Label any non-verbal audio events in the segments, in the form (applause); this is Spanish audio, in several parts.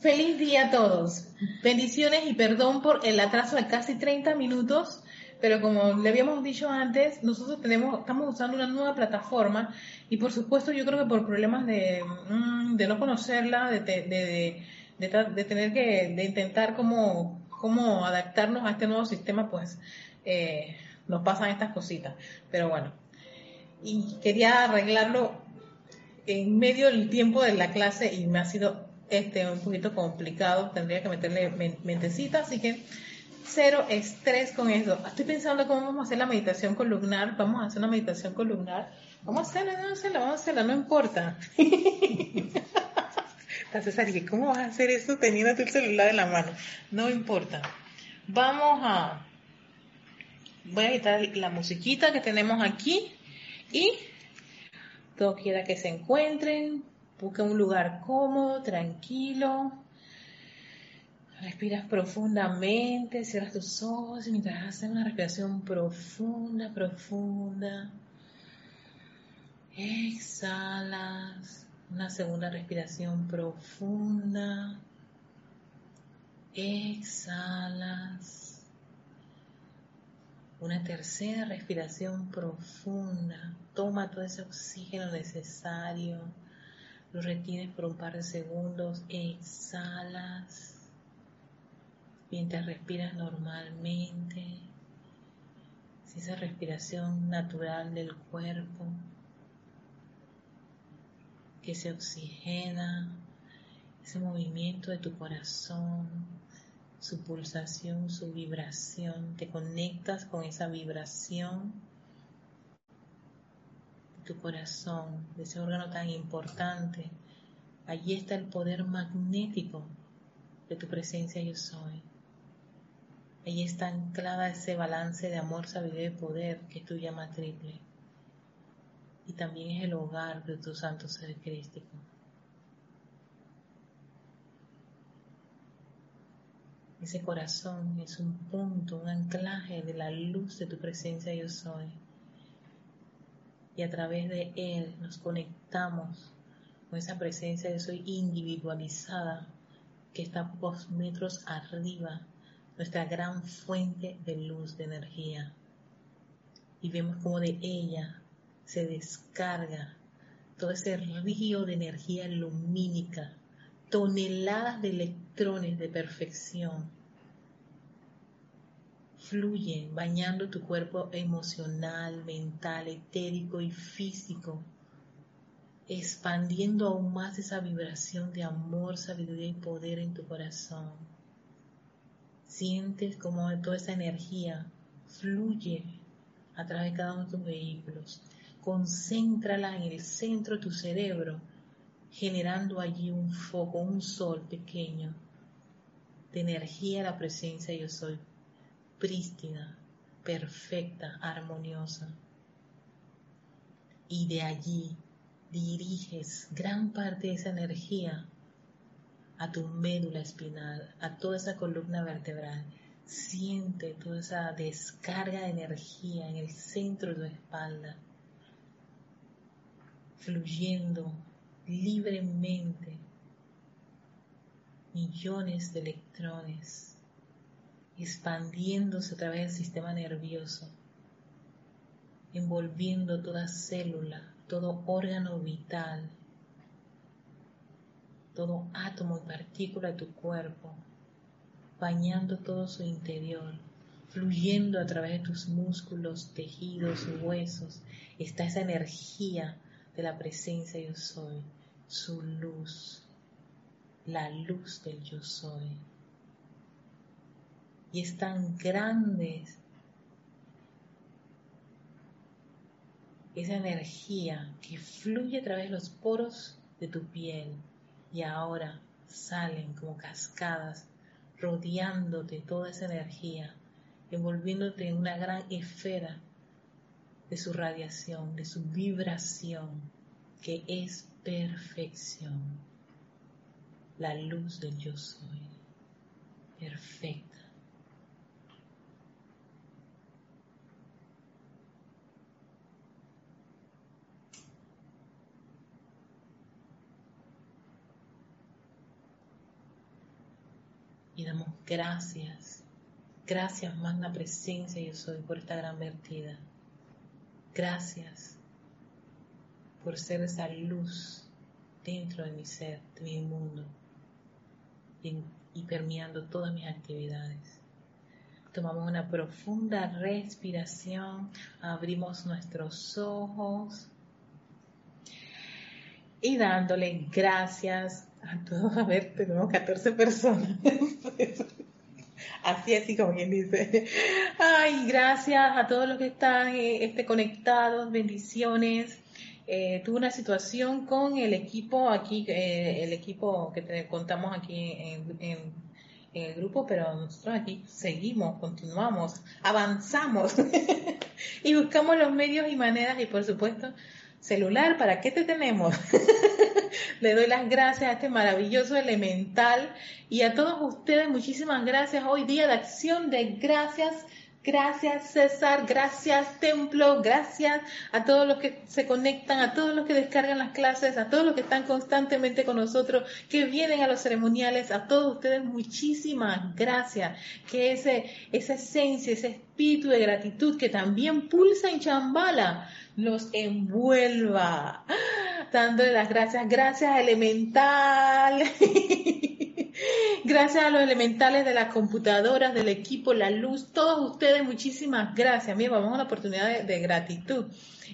Feliz día a todos. Bendiciones y perdón por el atraso de casi 30 minutos, pero como le habíamos dicho antes, nosotros tenemos, estamos usando una nueva plataforma y por supuesto yo creo que por problemas de, mm, de no conocerla, de, de, de, tener que, de intentar cómo, adaptarnos a este nuevo sistema, pues eh, nos pasan estas cositas. Pero bueno, y quería arreglarlo en medio del tiempo de la clase y me ha sido este un poquito complicado, tendría que meterle mentecita, así que cero estrés con eso. Estoy pensando cómo vamos a hacer la meditación columnar, vamos a hacer una meditación columnar, vamos a hacerla, vamos a hacerla, vamos a hacerla, no importa. (laughs) César, ¿cómo vas a hacer eso teniendo tu celular en la mano? No importa. Vamos a, voy a quitar la musiquita que tenemos aquí y todo quiera que se encuentren, busca un lugar cómodo, tranquilo. Respiras profundamente, cierras tus ojos y mientras haces una respiración profunda, profunda, exhalas. Una segunda respiración profunda. Exhalas. Una tercera respiración profunda. Toma todo ese oxígeno necesario. Lo retienes por un par de segundos. Exhalas. Mientras respiras normalmente. esa respiración natural del cuerpo que se oxigena. Ese movimiento de tu corazón su pulsación, su vibración, te conectas con esa vibración tu corazón, de ese órgano tan importante. Allí está el poder magnético de tu presencia yo soy. Allí está anclada ese balance de amor, sabiduría y poder que tú llamas triple. Y también es el hogar de tu santo ser crístico. Ese corazón es un punto, un anclaje de la luz de tu presencia yo soy. Y a través de él nos conectamos con esa presencia yo soy individualizada que está pocos metros arriba, nuestra gran fuente de luz, de energía. Y vemos como de ella se descarga todo ese río de energía lumínica toneladas de electrones de perfección fluyen bañando tu cuerpo emocional, mental, etérico y físico, expandiendo aún más esa vibración de amor, sabiduría y poder en tu corazón. Sientes como toda esa energía fluye a través de cada uno de tus vehículos. Concéntrala en el centro de tu cerebro generando allí un foco, un sol pequeño de energía, la presencia yo soy prístina, perfecta, armoniosa. Y de allí diriges gran parte de esa energía a tu médula espinal, a toda esa columna vertebral. Siente toda esa descarga de energía en el centro de tu espalda, fluyendo libremente millones de electrones expandiéndose a través del sistema nervioso, envolviendo toda célula, todo órgano vital, todo átomo y partícula de tu cuerpo, bañando todo su interior, fluyendo a través de tus músculos, tejidos, huesos, está esa energía de la presencia yo soy su luz, la luz del yo soy. Y es tan grande esa energía que fluye a través de los poros de tu piel y ahora salen como cascadas rodeándote toda esa energía, envolviéndote en una gran esfera de su radiación, de su vibración, que es perfección, la luz del yo soy, perfecta. y damos gracias. Gracias, magna presencia yo soy, por esta gran vertida. Gracias por ser esa luz dentro de mi ser, de mi mundo, y, y permeando todas mis actividades. Tomamos una profunda respiración, abrimos nuestros ojos y dándole gracias a todos. A ver, tenemos 14 personas. Así, así como quien dice. Ay, gracias a todos los que están eh, este, conectados, bendiciones. Eh, tuve una situación con el equipo aquí, eh, el equipo que te contamos aquí en, el grupo, pero nosotros aquí seguimos, continuamos, avanzamos (laughs) y buscamos los medios y maneras y por supuesto celular, ¿para qué te tenemos? (laughs) Le doy las gracias a este maravilloso elemental y a todos ustedes muchísimas gracias. Hoy día de acción de gracias. Gracias César, gracias Templo, gracias a todos los que se conectan, a todos los que descargan las clases, a todos los que están constantemente con nosotros, que vienen a los ceremoniales, a todos ustedes muchísimas gracias. Que ese, esa esencia, ese espíritu de gratitud que también pulsa en Chambala, los envuelva, dándole las gracias, gracias elemental, (laughs) gracias a los elementales de las computadoras, del equipo, la luz, todos ustedes, muchísimas gracias. Mira, vamos a una oportunidad de, gratitud.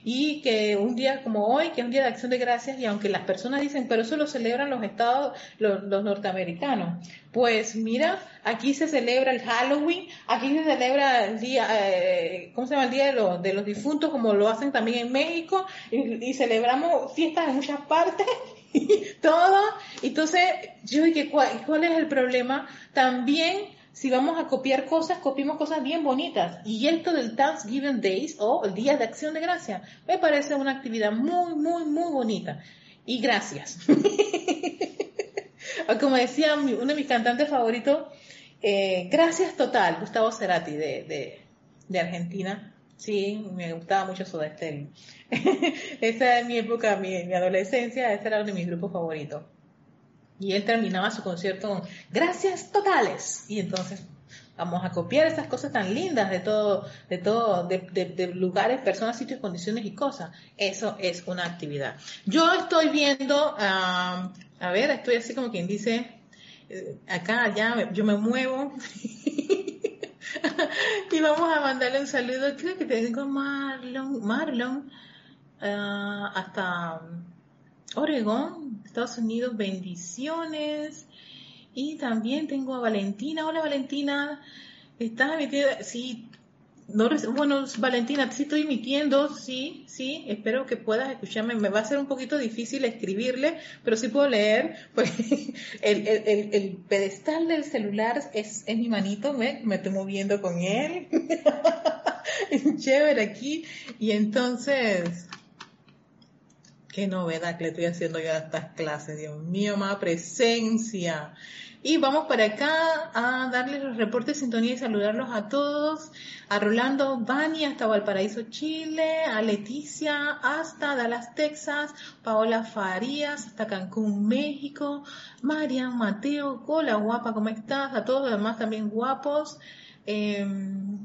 Y que un día como hoy, que es un día de acción de gracias, y aunque las personas dicen, pero eso lo celebran los estados, los, norteamericanos, pues mira, aquí se celebra el Halloween, aquí se celebra el día, eh, ¿cómo se llama? El día los, de los difuntos, como lo hacen también en México, y, celebramos fiestas en muchas partes, (laughs) todo. Entonces, yo dije, ¿cuál, ¿cuál es el problema? También si vamos a copiar cosas, copiemos cosas bien bonitas. Y esto del Thanksgiving Days o el Día de Acción de Gracia me parece una actividad muy, muy, muy bonita. Y gracias. (laughs) Como decía uno de mis cantantes favoritos, eh, gracias total, Gustavo Cerati de, de, Argentina. Sí, me gustaba mucho Soda Stereo. (laughs) Esa es mi época, mi, mi adolescencia, ese era uno de mis grupos favoritos. Y él terminaba su concierto con gracias totales. Y entonces vamos a copiar esas cosas tan lindas de todo, de todo, de, lugares, personas, sitios, condiciones y cosas. Eso es una actividad. Yo estoy viendo, a ver, estoy así como quien dice, eh, acá, allá, yo me muevo. (laughs) (laughs) y vamos a mandarle un saludo, creo que tengo Marlon, Marlon, ah, hasta Oregón, Estados Unidos, bendiciones. Y también tengo a Valentina. Hola Valentina, ¿estás emitida? Sí, no, bueno, Valentina, sí estoy emitiendo, sí, sí, espero que puedas escucharme. Me va a ser un poquito difícil escribirle, pero sí puedo leer. Pues (laughs) el, el, el, pedestal del celular es, es mi manito, me, me estoy moviendo con él. (laughs) Chévere aquí. Y entonces, Qué novedad que le estoy haciendo yo a estas clases, Dios mío, más presencia. Y vamos para acá a darles los reportes sintonía y saludarlos a todos. A Rolando Bani hasta Valparaíso, Chile. A Leticia hasta Dallas, Texas. Paola Farías hasta Cancún, México. Marian Mateo, hola guapa, ¿cómo estás? A todos los demás también guapos. Em,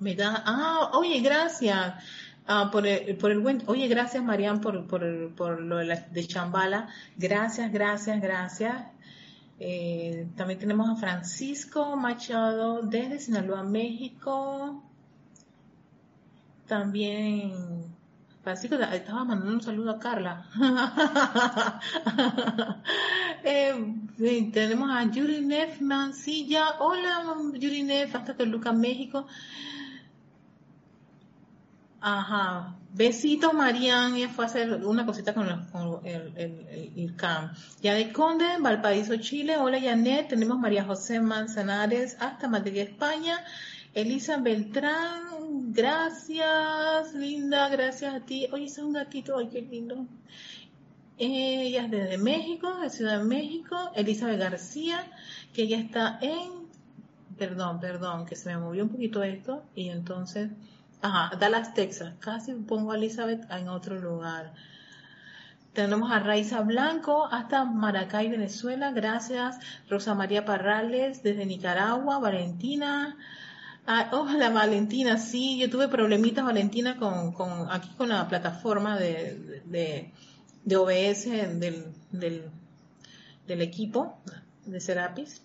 me da, ah, oye, gracias. Ah, por, el, por el buen, oye, gracias Marian por, por, por lo de, Chambala. Gracias, gracias, gracias. Eh, también tenemos a Francisco Machado desde Sinaloa, México. También Francisco estaba mandando un saludo a Carla. (laughs) eh, tenemos a Yuri Neff Mancilla. Hola Yuri Neff, hasta Toluca, México. Ajá. Besitos, Marian, y fue a hacer una cosita con, el, el, el, CAM. Ya de Conde, Valparaíso, Chile. Hola, Janet. Tenemos María José Manzanares hasta Madrid, España. Elisa Beltrán, gracias, linda, gracias a ti. Oye, es un gatito, ay, qué lindo. Ella es desde México, de Ciudad de México. Elizabeth García, que ella está en, perdón, perdón, que se me movió un poquito esto, y entonces, Ajá, Dallas, Texas. Casi pongo a Elizabeth en otro lugar. Tenemos a Raiza Blanco hasta Maracay, Venezuela. Gracias. Rosa María Parrales desde Nicaragua. Valentina. Ah, Valentina, sí, yo tuve problemitas Valentina con, aquí con la plataforma de, de, de OBS del, del, del equipo de Serapis.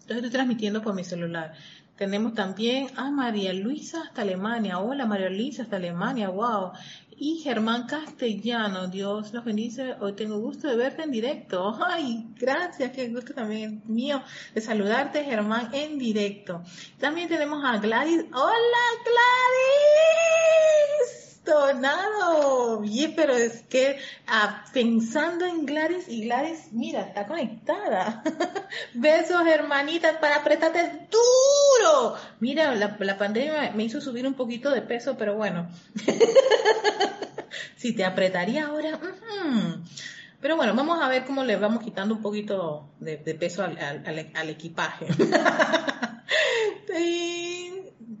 Entonces estoy transmitiendo por mi celular. Tenemos también a María Luisa hasta Alemania. Hola María Luisa hasta Alemania, wow. Y Germán Castellano, Dios los bendice. Hoy tengo gusto de verte en directo. Ay, gracias, qué gusto también mío de saludarte, Germán, en directo. También tenemos a Gladys. Hola Gladys. Tornado, bien, pero es que ah, pensando en Gladys y Gladys, mira, está conectada. (laughs) Besos, hermanitas, para apretarte duro. Mira, la, pandemia me hizo subir un poquito de peso, pero bueno. (laughs) si te apretaría ahora. Pero bueno, vamos a ver cómo le vamos quitando un poquito de, peso al, al equipaje. (laughs)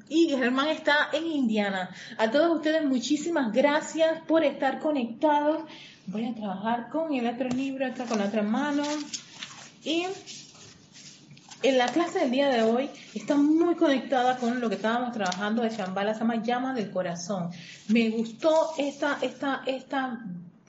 y Germán está en Indiana. A todos ustedes muchísimas gracias por estar conectados. Voy a trabajar con el otro libro acá con la otra mano. Y en la clase del día de hoy está muy conectada con lo que estábamos trabajando de Shambhala, se llama Llama del Corazón. Me gustó esta, esta, esta,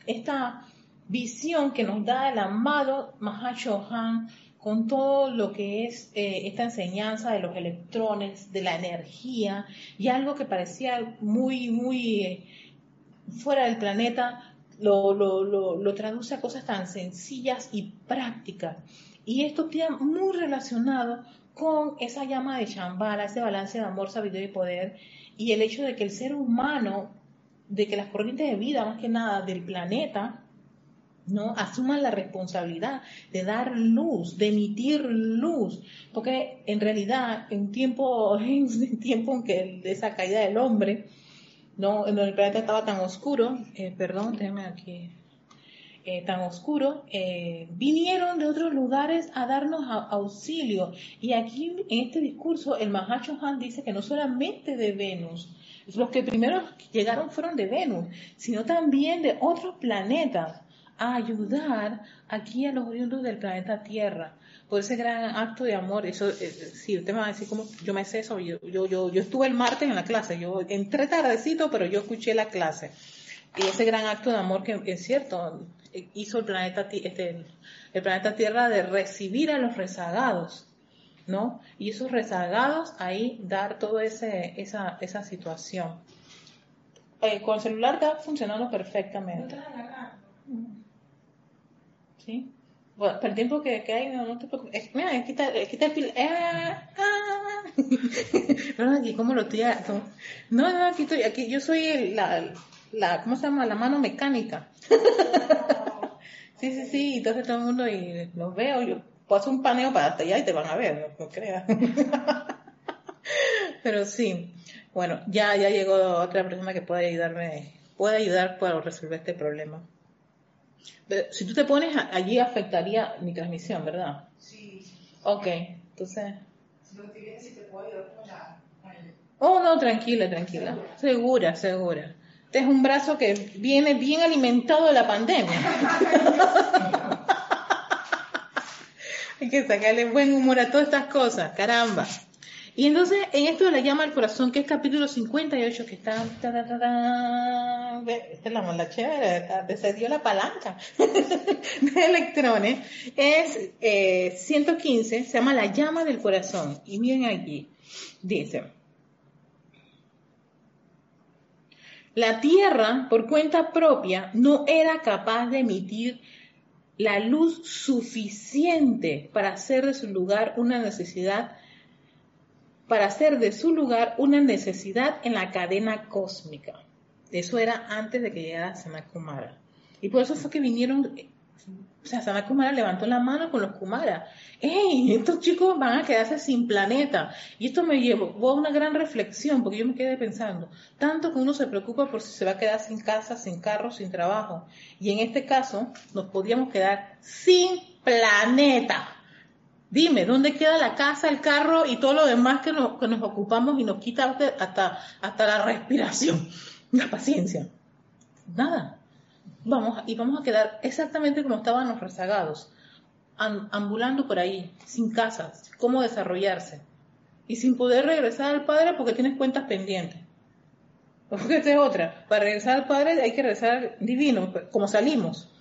esta visión que nos da el amado Mahashohan con todo lo que es eh, esta enseñanza de los electrones, de la energía, y algo que parecía muy, muy eh, fuera del planeta, lo, lo, lo, traduce a cosas tan sencillas y prácticas. Y esto está muy relacionado con esa llama de Shambhala, ese balance de amor, sabiduría y poder, y el hecho de que el ser humano, de que las corrientes de vida, más que nada del planeta, ¿no? Asuman la responsabilidad de dar luz, de emitir luz, porque en realidad en tiempo, (laughs) en tiempo en que de esa caída del hombre, ¿no? En donde el planeta estaba tan oscuro, eh, perdón, déjame aquí, eh, tan oscuro, eh, vinieron de otros lugares a darnos auxilio. Y aquí en este discurso el Mahacho Han dice que no solamente de Venus, los que primero llegaron fueron de Venus, sino también de otros planetas a ayudar aquí a los oriundos del planeta Tierra por ese gran acto de amor. Eso, eh, sí, usted me va a decir cómo yo me sé eso. Yo, yo, yo, yo estuve el martes en la clase, yo entré tardecito, pero yo escuché la clase. Y ese gran acto de amor que es cierto, hizo el planeta, este, el planeta Tierra de recibir a los rezagados, ¿no? Y esos rezagados ahí dar toda esa, esa situación. Eh, con el celular está funcionando perfectamente. ¿Sí? Bueno, para el tiempo que, que hay, no, no, te preocupes. mira, quita, quita el pil. Eh, ah. (laughs) aquí como lo estoy. No, no, aquí estoy. Aquí yo soy la, la, ¿cómo se llama? La mano mecánica. (laughs) sí, sí, sí. Entonces todo el mundo y los veo. Yo paso un paneo para hasta allá y te van a ver, no, no creas. (laughs) Pero sí. Bueno, ya, ya llegó otra persona que puede ayudarme, puede ayudar para resolver este problema si tú te pones allí afectaría mi transmisión, ¿verdad? Sí. Ok, entonces... Si no te si te puedo ayudar Oh, no, tranquila, tranquila. Segura, segura. Este es un brazo que viene bien alimentado de la pandemia. (laughs) Hay que sacarle buen humor a todas estas cosas, caramba. Y entonces, en esto de la llama al corazón, que es capítulo 58, que está... esta es la mola chévere, se dio la palanca (laughs) de electrones, es 115, eh, se llama la llama del corazón. Y miren aquí, dice... La Tierra, por cuenta propia, no era capaz de emitir la luz suficiente para hacer de su lugar una necesidad para hacer de su lugar una necesidad en la cadena cósmica. Eso era antes de que llegara Sanat Kumara. Y por eso fue que vinieron, o sea, Sanat Kumara levantó la mano con los Kumara. ¡Ey! Estos chicos van a quedarse sin planeta. Y esto me llevó a una gran reflexión, porque yo me quedé pensando, tanto que uno se preocupa por si se va a quedar sin casa, sin carro, sin trabajo. Y en este caso, nos podíamos quedar sin planeta. Dime, ¿dónde queda la casa, el carro y todo lo demás que nos, ocupamos y nos quita hasta, hasta la respiración, (laughs) la paciencia? Nada. vamos, y vamos a quedar exactamente como estaban los rezagados, ambulando por ahí, sin casas, cómo desarrollarse, y sin poder regresar al Padre porque tienes cuentas pendientes. Porque esta es otra. Para regresar al Padre hay que rezar divino, como salimos.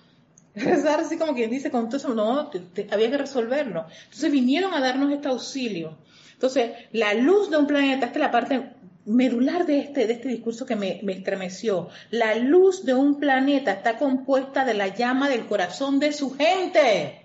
Rezar así como quien dice, con todo eso, no, había que resolverlo. Entonces vinieron a darnos este auxilio. Entonces, la luz de un planeta, esta es la parte medular de este, de este discurso que me, me estremeció. La luz de un planeta está compuesta de la llama del corazón de su gente.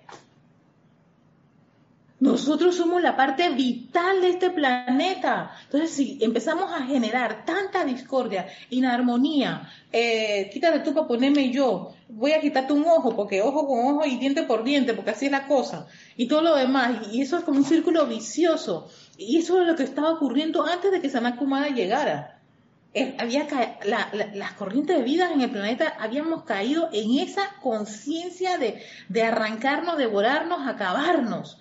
Nosotros somos la parte vital de este planeta. Entonces, si empezamos a generar tanta discordia, inarmonía, eh, quítate tú para ponerme yo, voy a quitarte un ojo, porque ojo con ojo y diente por diente, porque así es la cosa, y todo lo demás, y eso es como un círculo vicioso. Y eso es lo que estaba ocurriendo antes de que Sanakumada llegara. había las corrientes de vida en el planeta habíamos caído en esa conciencia de, de arrancarnos, devorarnos, acabarnos.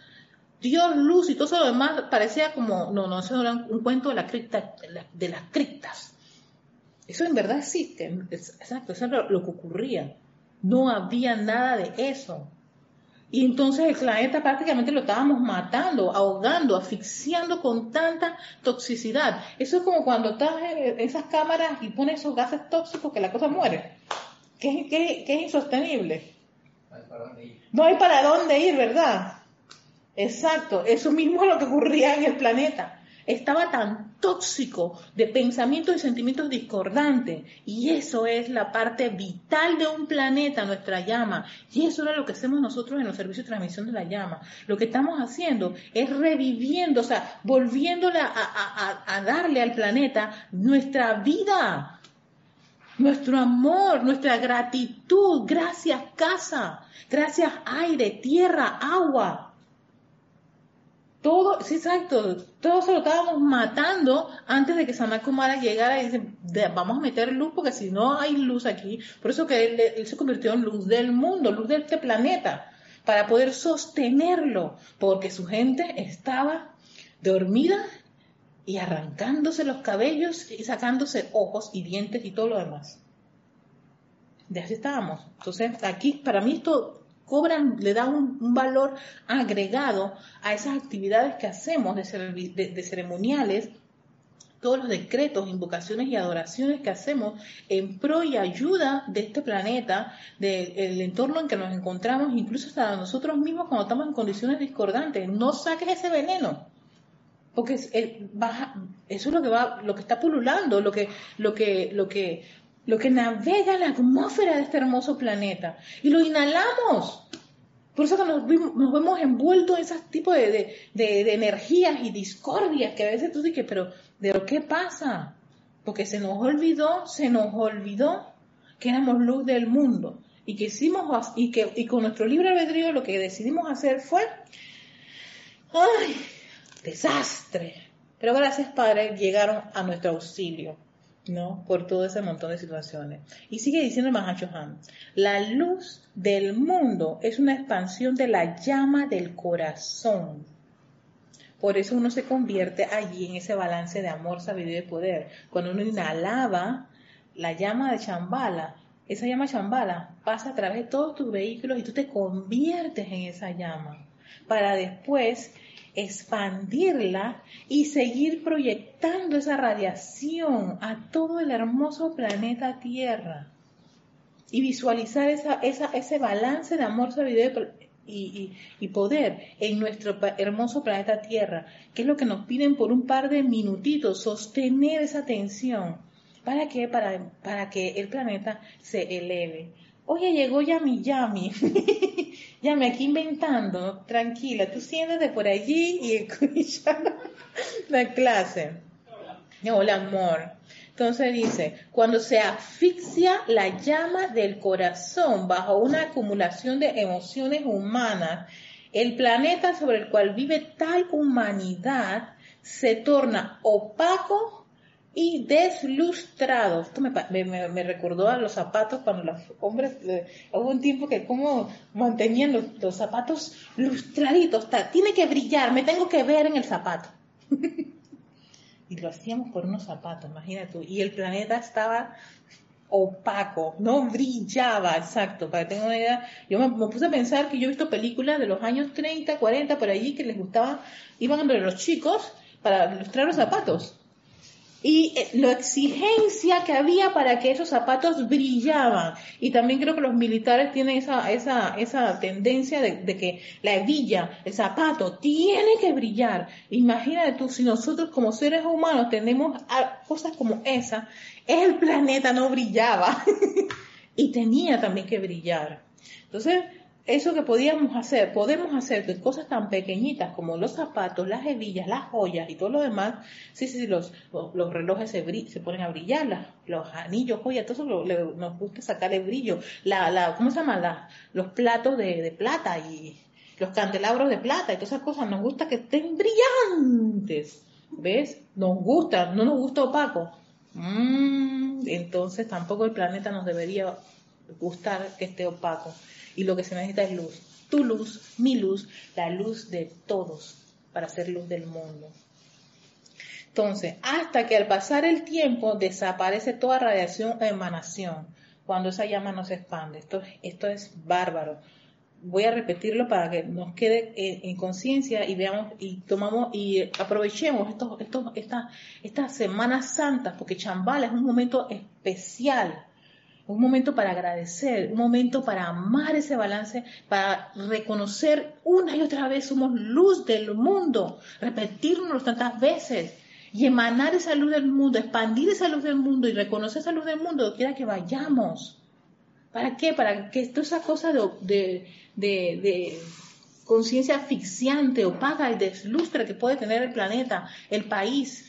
Dios, luz y todo eso lo demás parecía como, no, no, eso era un cuento de, la cripta, de, las criptas. Eso en verdad existe, exacto, eso es lo, que ocurría. No había nada de eso. Y entonces el planeta prácticamente lo estábamos matando, ahogando, asfixiando con tanta toxicidad. Eso es como cuando estás en esas cámaras y pones esos gases tóxicos que la cosa muere. Que, que, que es insostenible. No hay para dónde ir, ¿verdad? Exacto, eso mismo es lo que ocurría en el planeta. Estaba tan tóxico de pensamientos y sentimientos discordantes. Y eso es la parte vital de un planeta, nuestra llama. Y eso era lo que hacemos nosotros en los servicios de transmisión de la llama. Lo que estamos haciendo es reviviendo, o sea, volviéndole a, a darle al planeta nuestra vida, nuestro amor, nuestra gratitud. Gracias casa, gracias aire, tierra, agua todo, sí, exacto, todo se lo estábamos matando antes de que Sanakumara llegara y dice, vamos a meter luz porque si no hay luz aquí, por eso que él, se convirtió en luz del mundo, luz de este planeta, para poder sostenerlo, porque su gente estaba dormida y arrancándose los cabellos y sacándose ojos y dientes y todo lo demás. De así estábamos. Entonces, aquí, para mí esto cobran, le da un, valor agregado a esas actividades que hacemos de, ceremoniales, todos los decretos, invocaciones y adoraciones que hacemos en pro y ayuda de este planeta, del entorno en que nos encontramos, incluso hasta nosotros mismos cuando estamos en condiciones discordantes. No saques ese veneno, porque es, eso es lo que va, lo que está pululando, lo que, lo que, lo que lo que navega la atmósfera de este hermoso planeta. Y lo inhalamos. Por eso que nos, vemos envueltos en ese tipo de, energías y discordias que a veces tú dices, pero ¿de qué pasa? Porque se nos olvidó, se nos olvidó que éramos luz del mundo y que hicimos y que y con nuestro libre albedrío lo que decidimos hacer fue ay desastre pero gracias padre llegaron a nuestro auxilio ¿no? Por todo ese montón de situaciones. Y sigue diciendo Mahacho Han, la luz del mundo es una expansión de la llama del corazón. Por eso uno se convierte allí en ese balance de amor, sabiduría y poder. Cuando uno inhalaba la llama de Chambala, esa llama Chambala pasa a través de todos tus vehículos y tú te conviertes en esa llama para después expandirla y seguir proyectando esa radiación a todo el hermoso planeta Tierra y visualizar esa, ese balance de amor, sabiduría y, y, poder en nuestro hermoso planeta Tierra, que es lo que nos piden por un par de minutitos, sostener esa tensión. ¿Para qué? Para, para que el planeta se eleve. Oye, llegó Yami Yami. (laughs) Yami aquí inventando. Tranquila, tú siéntate por allí y (laughs) escucha la clase. Hola, amor. Entonces dice, cuando se asfixia la llama del corazón bajo una acumulación de emociones humanas, el planeta sobre el cual vive tal humanidad se torna opaco y deslustrados. Esto me, me, recordó a los zapatos cuando los hombres, hubo un tiempo que como mantenían los, zapatos lustraditos, tiene que brillar, me tengo que ver en el zapato. (laughs) y lo hacíamos por unos zapatos, imagínate tú. Y el planeta estaba opaco, no brillaba, exacto, para que una idea. Yo me, puse a pensar que yo he visto películas de los años 30, 40, por allí, que les gustaba, iban entre los chicos para ilustrar los zapatos y eh, la exigencia que había para que esos zapatos brillaban. Y también creo que los militares tienen esa, esa, esa tendencia de, que la hebilla, el zapato, tiene que brillar. Imagínate tú, si nosotros como seres humanos tenemos cosas como esa, el planeta no brillaba (laughs) y tenía también que brillar. Entonces, eso que podíamos hacer, podemos hacer que cosas tan pequeñitas como los zapatos, las hebillas, las joyas y todo lo demás, sí, sí, los, los, relojes se, se ponen a brillar, los anillos, joyas, todo eso nos gusta sacarle brillo, la, la, ¿cómo se llama? los platos de, de plata y los candelabros de plata y todas esas cosas, nos gusta que estén brillantes, ¿ves? Nos gusta, no nos gusta opaco. Mm, entonces tampoco el planeta nos debería gustar que esté opaco y lo que se necesita es luz. Tu luz, mi luz, la luz de todos para ser luz del mundo. Entonces, hasta que al pasar el tiempo desaparece toda radiación o emanación, cuando esa llama no se expande. Esto, esto es bárbaro. Voy a repetirlo para que nos quede en, conciencia y veamos y tomamos y aprovechemos estos, estos, estas, estas Semanas Santas, porque Chambala es un momento especial un momento para agradecer, un momento para amar ese balance, para reconocer una y otra vez somos luz del mundo, repetirnos tantas veces y emanar esa luz del mundo, expandir esa luz del mundo y reconocer esa luz del mundo quiera que vayamos. ¿Para qué? Para que toda esa cosa de, de, de conciencia asfixiante, opaca y deslustre que puede tener el planeta, el país,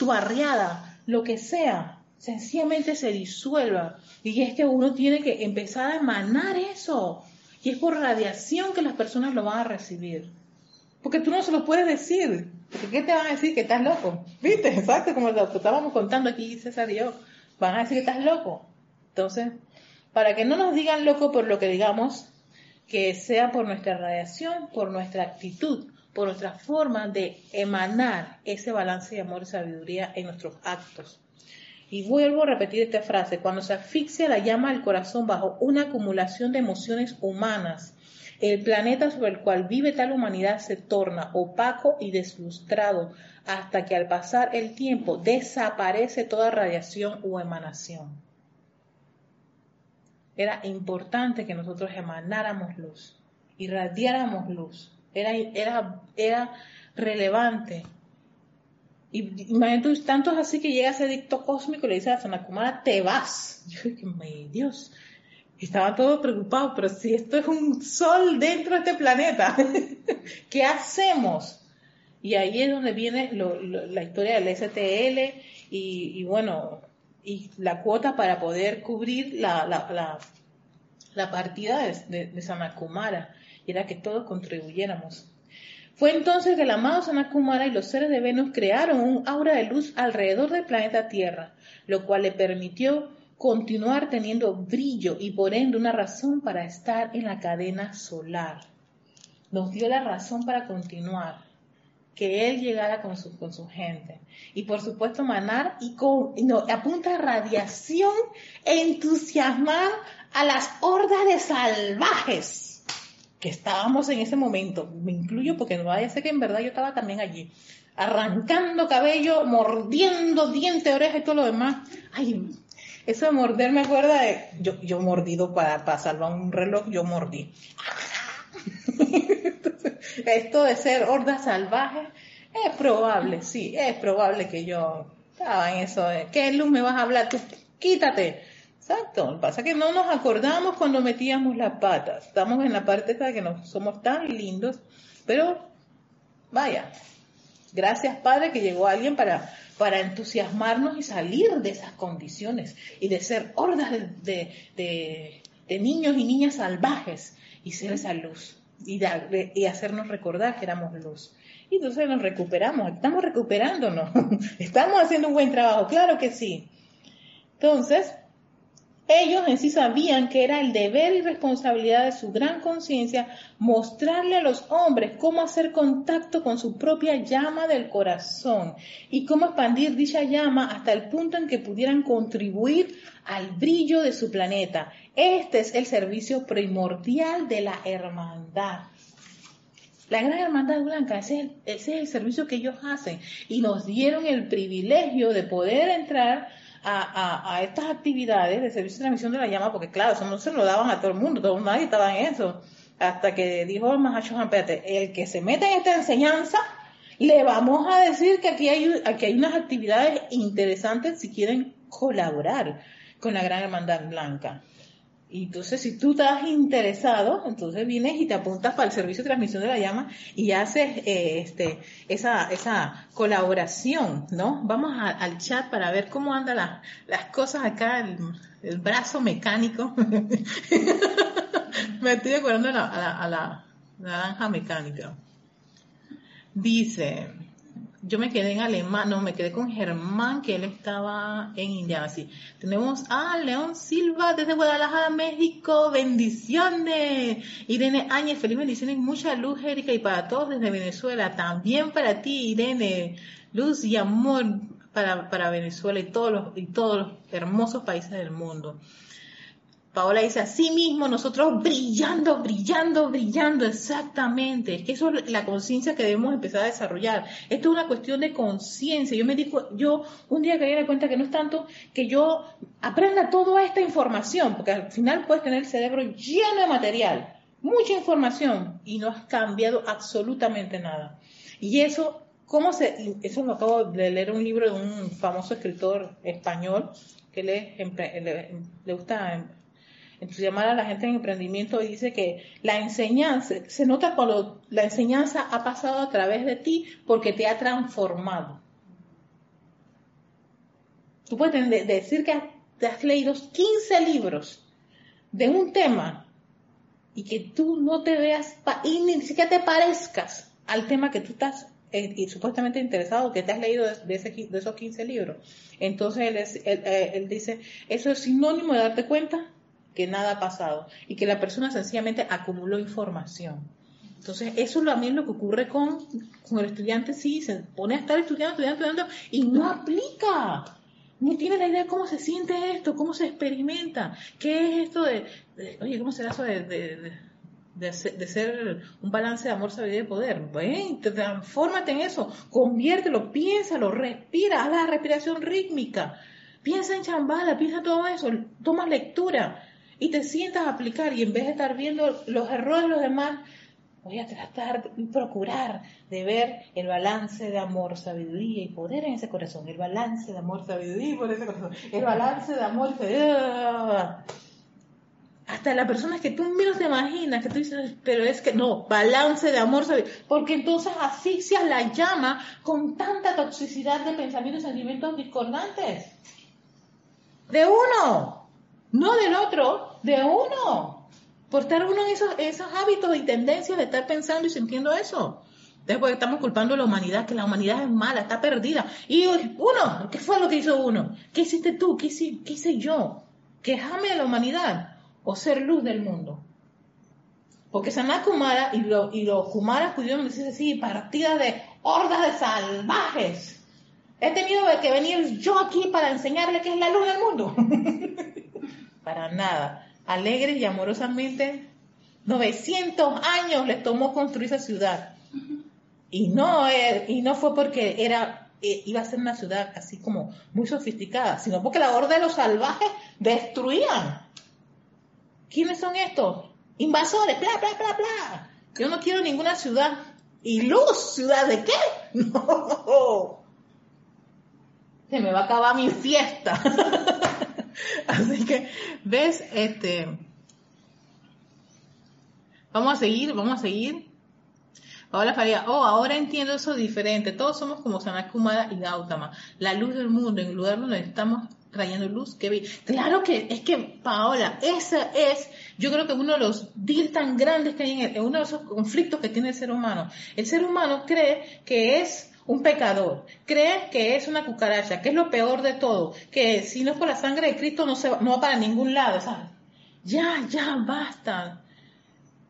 tu barriada, lo que sea, sencillamente se disuelva. Y es que uno tiene que empezar a emanar eso. Y es por radiación que las personas lo van a recibir. Porque tú no se lo puedes decir. Porque ¿qué te van a decir? Que estás loco. ¿Viste? (laughs) Exacto, como lo estábamos contando aquí César y yo. Van a decir que estás loco. Entonces, para que no nos digan loco por lo que digamos, que sea por nuestra radiación, por nuestra actitud, por nuestra forma de emanar ese balance de amor y sabiduría en nuestros actos. Y vuelvo a repetir esta frase, cuando se asfixia la llama del corazón bajo una acumulación de emociones humanas, el planeta sobre el cual vive tal humanidad se torna opaco y deslustrado hasta que al pasar el tiempo desaparece toda radiación o emanación. Era importante que nosotros emanáramos luz, irradiáramos luz. Era, era, era relevante y imagínate, tanto es así que llega ese dicto cósmico y le dice a Sanakumara, te vas. Yo dije, Dios, estaba todo preocupado, pero si esto es un sol dentro de este planeta, (laughs) ¿qué hacemos? Y ahí es donde viene la historia del STL y, bueno, y la cuota para poder cubrir la, la, la, partida de, de, de Sanakumara. Y era que todos contribuyéramos. Fue entonces que el amado Sanakumara y los seres de Venus crearon un aura de luz alrededor del planeta Tierra, lo cual le permitió continuar teniendo brillo y por ende una razón para estar en la cadena solar. Nos dio la razón para continuar, que Él llegara con su, gente. Y por supuesto manar y con, no, apunta radiación e entusiasmar a las hordas de salvajes que estábamos en ese momento, me incluyo porque no vaya a ser que en verdad yo estaba también allí, arrancando cabello, mordiendo diente, oreja y todo lo demás. Ay, eso de morder me acuerda de, yo, yo mordido para, para salvar un reloj, yo mordí. (laughs) esto de ser horda salvaje, es probable, sí, es probable que yo estaba en eso ¿qué luz me vas a hablar? Tú, quítate. Exacto, pasa que no nos acordamos cuando metíamos las patas. Estamos en la parte de que no somos tan lindos, pero vaya, gracias Padre que llegó alguien para, para entusiasmarnos y salir de esas condiciones y de ser hordas de, de, niños y niñas salvajes y ser esa luz y, y hacernos recordar que éramos luz. Y entonces nos recuperamos, estamos recuperándonos, (laughs) estamos haciendo un buen trabajo, claro que sí. Entonces, Ellos en sí sabían que era el deber y responsabilidad de su gran conciencia mostrarle a los hombres cómo hacer contacto con su propia llama del corazón y cómo expandir dicha llama hasta el punto en que pudieran contribuir al brillo de su planeta. Este es el servicio primordial de la hermandad. La Gran Hermandad Blanca, ese es, el, servicio que ellos hacen y nos dieron el privilegio de poder entrar a, estas actividades de servicio de transmisión de la llama, porque claro, eso no se lo daban a todo el mundo, todo nadie estaba en eso. Hasta que dijo el Mahacho el que se mete en esta enseñanza, le vamos a decir que aquí hay, aquí hay unas actividades interesantes si quieren colaborar con la Gran Hermandad Blanca. Y entonces, si tú estás interesado, entonces vienes y te apuntas para el servicio de transmisión de la llama y haces eh, este, esa, esa colaboración, ¿no? Vamos al chat para ver cómo andan las cosas acá, el, brazo mecánico. (laughs) Me estoy acordando a la, a la naranja mecánica. Dice, yo me quedé en alemán, no, me quedé con Germán, que él estaba en India, así. Tenemos a León Silva desde Guadalajara, México, bendiciones. Irene Áñez, feliz bendiciones, mucha luz, Erika, y para todos desde Venezuela, también para ti, Irene, luz y amor para, para Venezuela y todos los, y todos los hermosos países del mundo. Paola dice, así mismo nosotros brillando, brillando, brillando, exactamente. Es que eso es la conciencia que debemos empezar a desarrollar. Esto es una cuestión de conciencia. Yo me digo, yo un día caí en la cuenta que no es tanto que yo aprenda toda esta información, porque al final puedes tener el cerebro lleno de material, mucha información, y no has cambiado absolutamente nada. Y eso, ¿cómo se, eso lo acabo de leer un libro de un famoso escritor español que le, le, le gusta llamar a la gente en emprendimiento y dice que la enseñanza, se nota cuando la enseñanza ha pasado a través de ti porque te ha transformado. Tú puedes decir que te has leído 15 libros de un tema y que tú no te veas y ni siquiera te parezcas al tema que tú estás eh, supuestamente interesado, que te has leído de, esos 15 libros. Entonces eh, él dice, eso es sinónimo de darte cuenta que nada ha pasado y que la persona sencillamente acumuló información. Entonces, eso es también lo que ocurre con, con el estudiante, sí, se pone a estar estudiando, estudiando, estudiando y no aplica. No tiene la idea de cómo se siente esto, cómo se experimenta, qué es esto de, oye, ¿cómo será eso de, de, de, ser un balance de amor, sabiduría y poder? Bueno, transfórmate en eso, conviértelo, piénsalo, respira, haz la respiración rítmica, piensa en chambala, piensa todo eso, toma lectura, y te sientas a aplicar y en vez de estar viendo los errores de los demás, voy a tratar y procurar de ver el balance de amor, sabiduría y poder en ese corazón, el balance de amor, sabiduría y poder en ese corazón, el balance de amor, sabiduría. Hasta las personas que tú menos te imaginas, que tú dices, pero es que no, balance de amor, sabiduría, porque entonces asfixias la llama con tanta toxicidad de pensamientos y sentimientos discordantes. De uno, no del otro, de uno. Por estar uno en esos, esos hábitos y tendencias de estar pensando y sintiendo eso. Después estamos culpando a la humanidad, que la humanidad es mala, está perdida. Y uno, ¿qué fue lo que hizo uno? ¿Qué hiciste tú? ¿Qué hice, qué yo? ¿Quejarme de la humanidad o ser luz del mundo? Porque Sanat Kumara y, y los Kumaras pudieron decir así, partidas de hordas de salvajes. He tenido que venir yo aquí para enseñarle que es la luz del mundo. (laughs) para nada. Alegres y amorosamente, 900 años les tomó construir esa ciudad. Y no, eh, y no fue porque era, eh, iba a ser una ciudad así como muy sofisticada, sino porque la horda de los salvajes destruían. ¿Quiénes son estos? Invasores, bla, bla, bla, bla. Yo no quiero ninguna ciudad. ¿Y luz? ¿Ciudad de qué? (laughs) No. Se me va a acabar mi fiesta. (laughs) (laughs) Así que, ¿ves? Este, vamos a seguir, vamos a seguir. Paola Faría, oh, ahora entiendo eso diferente. Todos somos como Sanat Kumara y Gautama. La luz del mundo, en el lugar donde estamos trayendo luz. Que claro que es que, Paola, ese es, yo creo que uno de los deals tan grandes que hay en, uno de esos conflictos que tiene el ser humano. El ser humano cree que es un pecador, crees que es una cucaracha, que es lo peor de todo, que si no es por la sangre de Cristo no, se va, no va para ningún lado. Ya, ya, basta.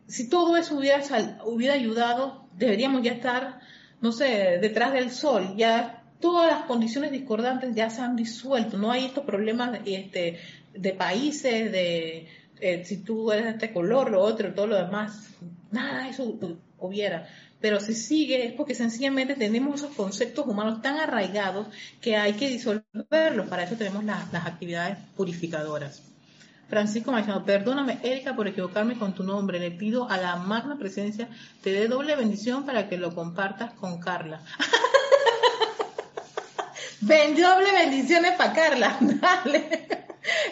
Si todo eso hubiera, hubiera ayudado, deberíamos ya estar, no sé, detrás del sol, ya todas las condiciones discordantes ya se han disuelto, no hay estos problemas este, de países, de eh, si tú eres de este color, lo otro, todo lo demás, nada de eso hubiera pero si sigue es porque sencillamente tenemos esos conceptos humanos tan arraigados que hay que disolverlos. Para eso tenemos las actividades purificadoras. Francisco Machado, perdóname, Erika, por equivocarme con tu nombre. Le pido a la magna presencia te dé doble bendición para que lo compartas con Carla. (laughs) doble bendiciones para Carla. (laughs) Dale.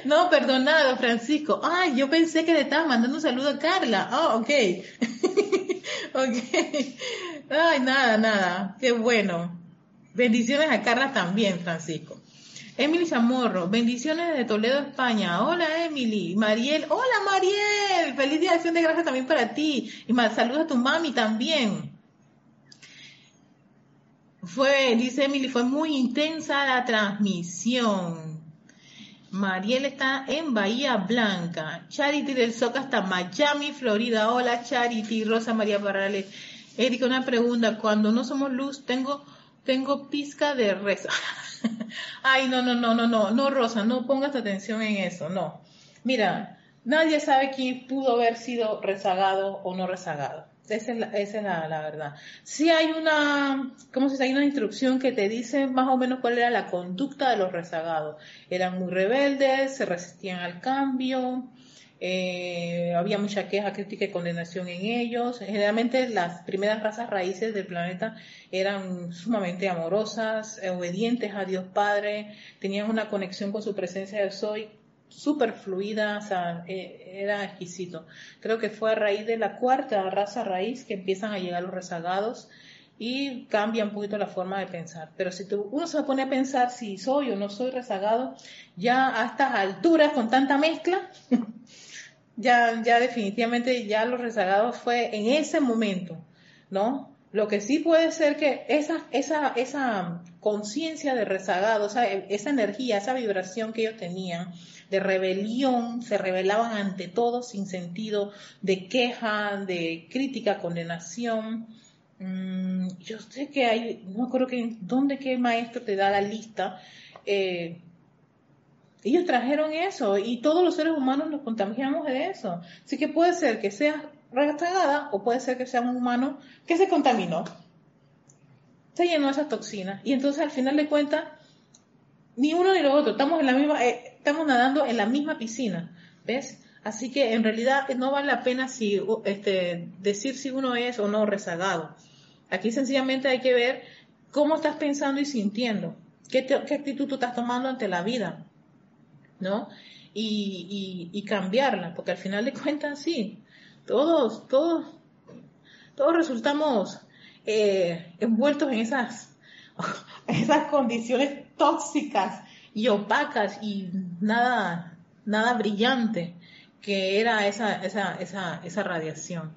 No, perdonado, Francisco. Ay, yo pensé que le estaba mandando un saludo a Carla. Ah, ok. (laughs) (laughs) ok. Ay, nada, nada. Qué bueno. Bendiciones a Carla también, Francisco. Emily Zamorro, bendiciones de Toledo, España. Hola, Emily. Mariel, hola, Mariel. Feliz día de acción de gracias también para ti. Y más, saludos a tu mami también. Fue, dice Emily, fue muy intensa la transmisión. Mariel está en Bahía Blanca. Charity del Soca hasta Miami, Florida. Hola, Charity. Rosa María Parrales. Erika, una pregunta. Cuando no somos luz, tengo, tengo pizca de reza. (laughs) Ay, no, no, no, no, no, no, Rosa, no pongas atención en eso, no. Mira, nadie sabe quién pudo haber sido rezagado o no rezagado. Esa es, la, esa es la, verdad. Sí hay una, ¿cómo se dice? Hay una instrucción que te dice más o menos cuál era la conducta de los rezagados. Eran muy rebeldes, se resistían al cambio, eh, había mucha queja, crítica y condenación en ellos. Generalmente las primeras razas raíces del planeta eran sumamente amorosas, obedientes a Dios Padre, tenían una conexión con su presencia de soy súper fluida, o sea, eh, era exquisito. Creo que fue a raíz de la cuarta raza raíz que empiezan a llegar los rezagados y cambia un poquito la forma de pensar. Pero si tú, uno se pone a pensar si soy o no soy rezagado, ya a estas alturas con tanta mezcla, (laughs) ya, ya definitivamente ya los rezagados fue en ese momento, ¿no? Lo que sí puede ser que esa, esa, esa conciencia de rezagado, esa energía, esa vibración que ellos tenían, de rebelión, se rebelaban ante todo sin sentido de queja, de crítica, condenación. Mm, yo sé que hay, no creo que, ¿dónde el maestro te da la lista? Eh, ellos trajeron eso y todos los seres humanos nos contagiamos de eso. Así que puede ser que sea rezagada o puede ser que sea un humano que se contaminó, se llenó esas toxinas y entonces al final de cuentas ni uno ni lo otro, estamos en la misma, eh, estamos nadando en la misma piscina, ¿ves? Así que en realidad no vale la pena este, decir si uno es o no rezagado. Aquí sencillamente hay que ver cómo estás pensando y sintiendo, qué, actitud tú estás tomando ante la vida, ¿no? Y, cambiarla, porque al final de cuentas sí, todos, todos, todos resultamos eh, envueltos en esas (laughs) condiciones tóxicas y opacas y nada, nada brillante que era esa, esa, esa, esa radiación.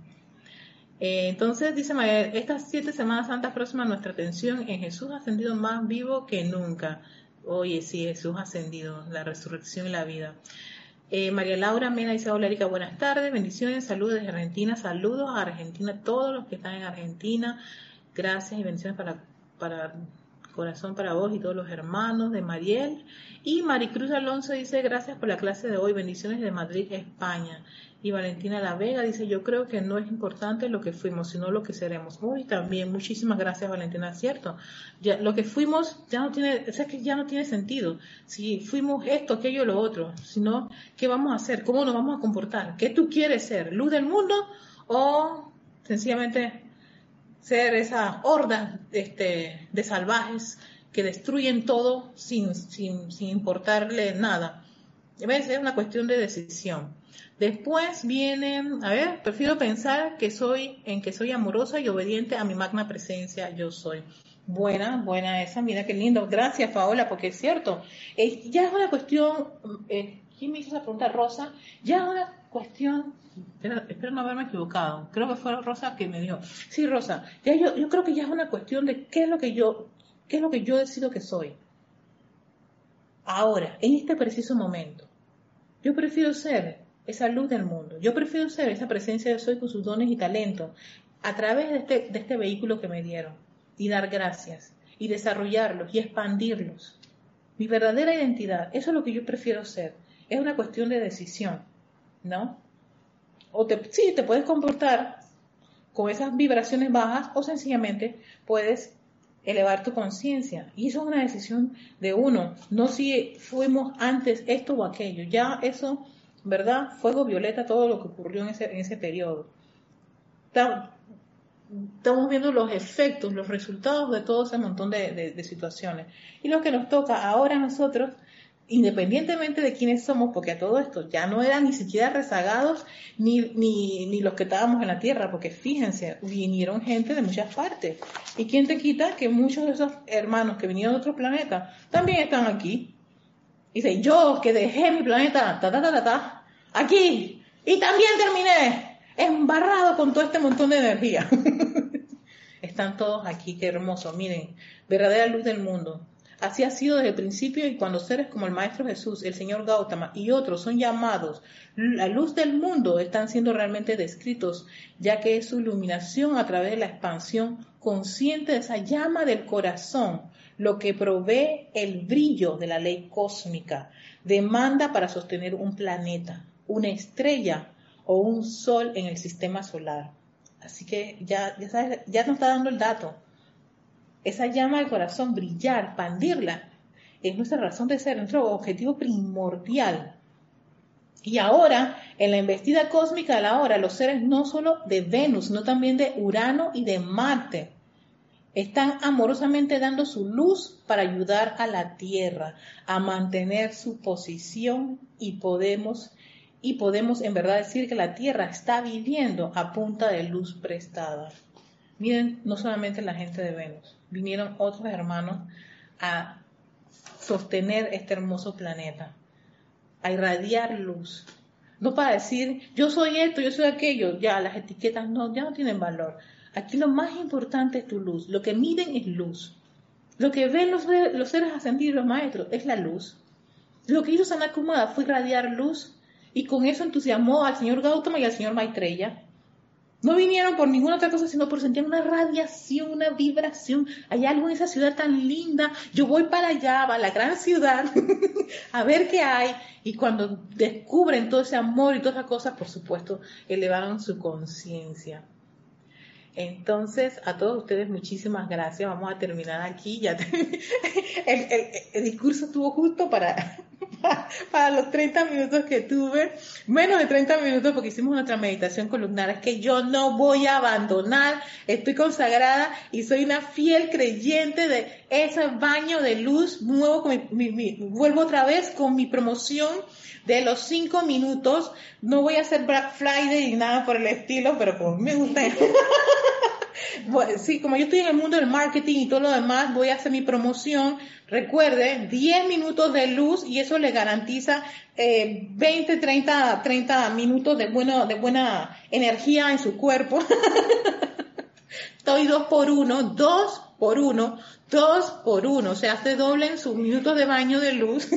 Eh, entonces, dice María, estas siete Semanas Santas próximas nuestra atención en Jesús ascendido más vivo que nunca. Oye, sí, Jesús ascendido, la resurrección y la vida. Eh, María Laura Mena dice, hola Erika, buenas tardes, bendiciones, saludos desde Argentina, saludos a Argentina, todos los que están en Argentina, gracias y bendiciones para, para Corazón para vos y todos los hermanos de Mariel. Y Maricruz Alonso dice, gracias por la clase de hoy, bendiciones de Madrid, España. Y Valentina La Vega dice, yo creo que no es importante lo que fuimos, sino lo que seremos. Muy también, muchísimas gracias Valentina, cierto. Ya, lo que fuimos ya no tiene, o sea, que ya no tiene sentido. Si fuimos esto, aquello, lo otro, sino, ¿qué vamos a hacer? ¿Cómo nos vamos a comportar? ¿Qué tú quieres ser? ¿Luz del mundo o sencillamente ser esa horda este, de salvajes que destruyen todo sin, sin, sin importarle nada. Es una cuestión de decisión. Después vienen, a ver, prefiero pensar que soy, en que soy amorosa y obediente a mi magna presencia, yo soy. Buena, buena esa, mira qué lindo. Gracias, Paola, porque es cierto. ya es una cuestión, eh, ¿quién me hizo esa pregunta? Rosa, ya una cuestión, espero, no haberme equivocado, creo que fue Rosa que me dijo, sí Rosa, ya yo, yo creo que ya es una cuestión de qué es lo que yo, qué es lo que yo decido que soy. Ahora, en este preciso momento, yo prefiero ser esa luz del mundo, yo prefiero ser esa presencia de soy con sus dones y talentos a través de este, de este vehículo que me dieron y dar gracias y desarrollarlos y expandirlos. Mi verdadera identidad, eso es lo que yo prefiero ser. Es una cuestión de decisión, ¿no? O te, sí, te puedes comportar con esas vibraciones bajas o sencillamente puedes elevar tu conciencia. Y eso es una decisión de uno, no si fuimos antes esto o aquello. Ya eso, ¿verdad? Fuego violeta todo lo que ocurrió en ese, en ese periodo. Estamos viendo los efectos, los resultados de todo ese montón de, de situaciones. Y lo que nos toca ahora a nosotros independientemente de quiénes somos, porque a todo esto ya no eran ni siquiera rezagados ni, ni, ni, los que estábamos en la tierra, porque fíjense, vinieron gente de muchas partes. ¿Y quién te quita que muchos de esos hermanos que vinieron de otro planeta también están aquí? Y dice, yo que dejé mi planeta, ta, ta, ta, ta, ta, aquí, y también terminé embarrado con todo este montón de energía. (laughs) están todos aquí, qué hermoso, miren, verdadera luz del mundo Así ha sido desde el principio y cuando seres como el Maestro Jesús, el Señor Gautama y otros son llamados, la luz del mundo están siendo realmente descritos, ya que es su iluminación a través de la expansión consciente de esa llama del corazón, lo que provee el brillo de la ley cósmica, demanda para sostener un planeta, una estrella o un sol en el sistema solar. Así que ya, ya, sabes, ya nos está dando el dato esa llama del corazón, brillar, expandirla, es nuestra razón de ser, nuestro objetivo primordial. Y ahora, en la investida cósmica de la hora, los seres no solo de Venus, sino también de Urano y de Marte, están amorosamente dando su luz para ayudar a la Tierra a mantener su posición y podemos y podemos en verdad decir que la Tierra está viviendo a punta de luz prestada. Miren, no solamente la gente de Venus, vinieron otros hermanos a sostener este hermoso planeta, a irradiar luz. No para decir, yo soy esto, yo soy aquello, ya las etiquetas no, ya no tienen valor. Aquí lo más importante es tu luz, lo que miden es luz. Lo que ven los, los seres ascendidos, los maestros, es la luz. Lo que hizo Sanakumada fue irradiar luz y con eso entusiasmó al señor Gautama y al señor Maitreya no vinieron por ninguna otra cosa, sino por sentir una radiación, una vibración. Hay algo en esa ciudad tan linda. Yo voy para allá, a la gran ciudad, (laughs) a ver qué hay. Y cuando descubren todo ese amor y todas esas cosas, por supuesto, elevaron su conciencia. Entonces, a todos ustedes muchísimas gracias. Vamos a terminar aquí. Ya (laughs) el, discurso estuvo justo para, (laughs) para los 30 minutos que tuve. Menos de 30 minutos porque hicimos nuestra meditación columnar. Es que yo no voy a abandonar. Estoy consagrada y soy una fiel creyente de ese baño de luz. Nuevo vuelvo otra vez con mi promoción de los 5 minutos. No voy a hacer Black Friday ni nada por el estilo, pero como me gusta. (laughs) sí, como yo estoy en el mundo del marketing y todo lo demás, voy a hacer mi promoción. Recuerde, 10 minutos de luz y eso le garantiza eh, 20, 30, 30 minutos de, bueno, de buena energía en su cuerpo. (laughs) Estoy dos por uno, dos por uno, dos por uno, o sea, se doblen sus minutos de baño de luz,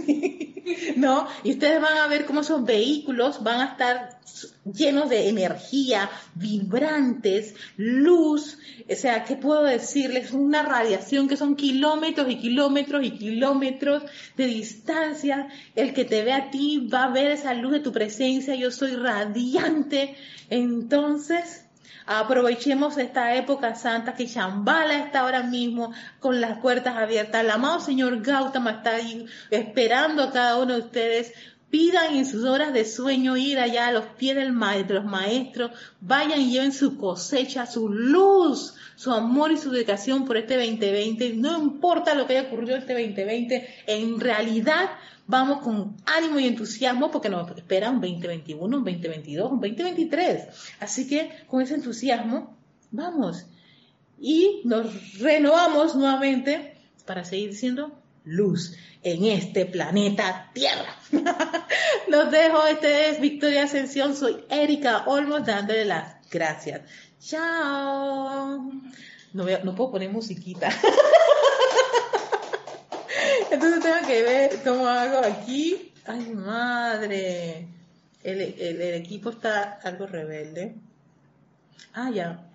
(laughs) ¿no? Y ustedes van a ver cómo esos vehículos van a estar llenos de energía, vibrantes, luz, o sea, ¿qué puedo decirles? Una radiación que son kilómetros y kilómetros y kilómetros de distancia. El que te ve a ti va a ver esa luz de tu presencia, yo soy radiante. Entonces, Aprovechemos esta época santa que Shambhala está ahora mismo con las puertas abiertas. El amado Señor Gautama está ahí esperando a cada uno de ustedes pidan en sus horas de sueño ir allá a los pies del maestro, los maestros, vayan y lleven su cosecha, su luz, su amor y su dedicación por este 2020. No importa lo que haya ocurrido este 2020, en realidad vamos con ánimo y entusiasmo porque nos espera un 2021, un 2022, un 2023. Así que con ese entusiasmo, vamos. Y nos renovamos nuevamente para seguir diciendo luz en este planeta Tierra. (laughs) Los dejo, este es Victoria Ascensión, soy Erika Olmos dándole las gracias. Chao. No, no puedo poner musiquita. (laughs) Entonces tengo que ver cómo hago aquí. Ay, madre. El, el, equipo está algo rebelde. Ah, ya.